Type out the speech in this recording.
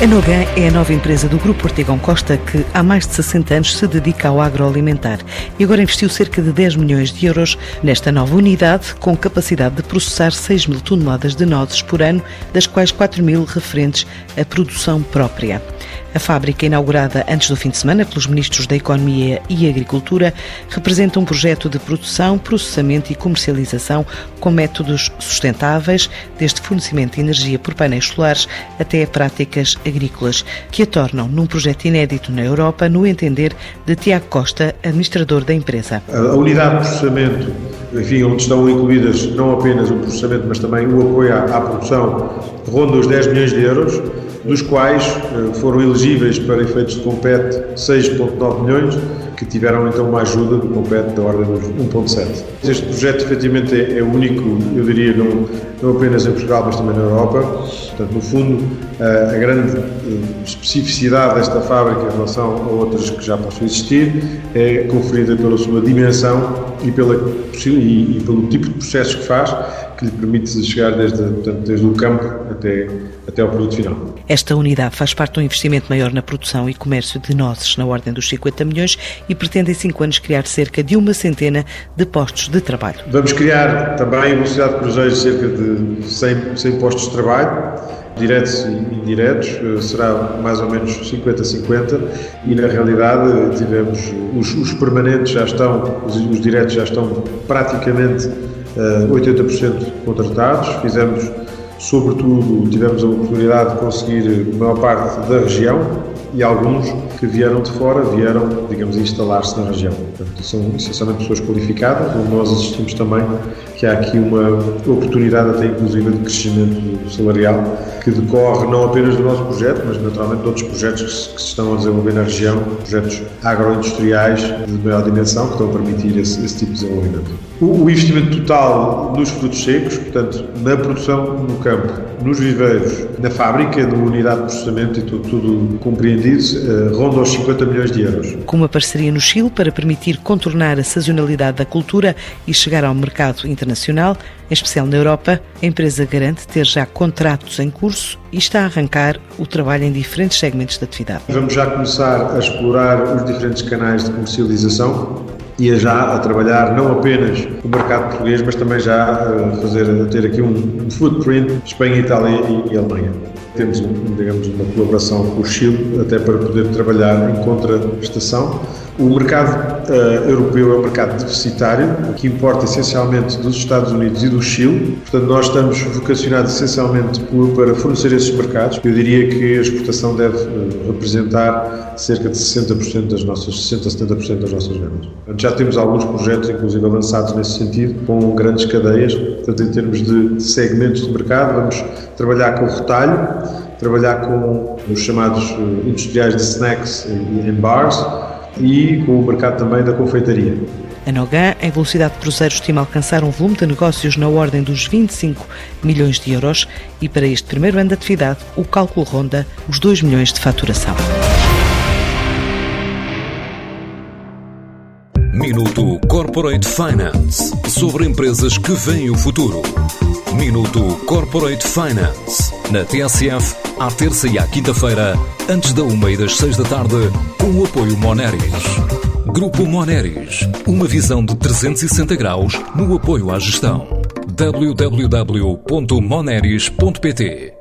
A Nogan é a nova empresa do Grupo Ortegão Costa que há mais de 60 anos se dedica ao agroalimentar e agora investiu cerca de 10 milhões de euros nesta nova unidade com capacidade de processar 6 mil toneladas de nozes por ano, das quais 4 mil referentes à produção própria. A fábrica, inaugurada antes do fim de semana pelos ministros da Economia e Agricultura, representa um projeto de produção, processamento e comercialização com métodos sustentáveis, desde fornecimento de energia por painéis solares até práticas agrícolas, que a tornam num projeto inédito na Europa, no entender de Tiago Costa, administrador da empresa. A unidade de processamento, enfim, onde estão incluídas não apenas o processamento, mas também o apoio à, à produção, ronda os 10 milhões de euros dos quais eh, foram elegíveis para efeitos de compete 6,9 milhões, que tiveram então uma ajuda do compete da ordem dos 1,7. Este projeto efetivamente é, é, único, eu diria, não, não apenas em Portugal, mas também na Europa. Portanto, no fundo, a, a grande eh, especificidade desta fábrica em relação a outras que já possam existir é conferida pela sua dimensão e, pela, e pelo tipo de processos que faz, que lhe permite chegar desde, portanto, desde o campo até, até ao produto final. Esta unidade faz parte de um investimento maior na produção e comércio de nozes, na ordem dos 50 milhões, e pretende em 5 anos criar cerca de uma centena de postos de trabalho. Vamos criar também, em velocidade de cruzeiros, cerca de 100, 100 postos de trabalho diretos e indiretos, eh, será mais ou menos 50-50 e na realidade tivemos os, os permanentes já estão, os, os diretos já estão praticamente 80% eh, contratados, fizemos, sobretudo, tivemos a oportunidade de conseguir a maior parte da região e alguns que vieram de fora vieram, digamos, instalar-se na região. Portanto, são essencialmente pessoas qualificadas, onde nós assistimos também que há aqui uma oportunidade até inclusive de crescimento salarial que decorre não apenas do nosso projeto, mas naturalmente de outros projetos que se, que se estão a desenvolver na região, projetos agroindustriais de maior dimensão que estão a permitir esse, esse tipo de desenvolvimento. O, o investimento total nos frutos secos, portanto, na produção no campo, nos viveiros, na fábrica, na unidade de processamento e tudo, tudo compreendido, uh, ronda os 50 milhões de euros. Com uma parceria no Chile para permitir contornar a sazonalidade da cultura e chegar ao mercado internacional internacional, em especial na Europa, a empresa garante ter já contratos em curso e está a arrancar o trabalho em diferentes segmentos de atividade. Vamos já começar a explorar os diferentes canais de comercialização e a já a trabalhar não apenas o mercado português, mas também já a fazer a ter aqui um footprint Espanha, Itália e Alemanha. Temos, digamos, uma colaboração com o Chile até para poder trabalhar em contraprestação o mercado uh, europeu é um mercado deficitário, que importa essencialmente dos Estados Unidos e do Chile. Portanto, nós estamos vocacionados essencialmente por, para fornecer esses mercados. Eu diria que a exportação deve uh, representar cerca de 60% das nossas, 60 a 70% das nossas vendas. Portanto, já temos alguns projetos, inclusive avançados nesse sentido, com grandes cadeias. Portanto, em termos de segmentos de mercado, vamos trabalhar com o retalho, trabalhar com os chamados uh, industriais de snacks e, e bars e com o mercado também da confeitaria. A Nogan, em velocidade de cruzeiro, estima alcançar um volume de negócios na ordem dos 25 milhões de euros e para este primeiro ano de atividade o cálculo ronda os 2 milhões de faturação. Minuto Corporate Finance sobre empresas que veem o futuro. Minuto Corporate Finance na TSF, à terça e à quinta-feira, antes da uma e das seis da tarde, com o apoio Moneris. Grupo Moneris, uma visão de 360 graus no apoio à gestão. www.moneris.pt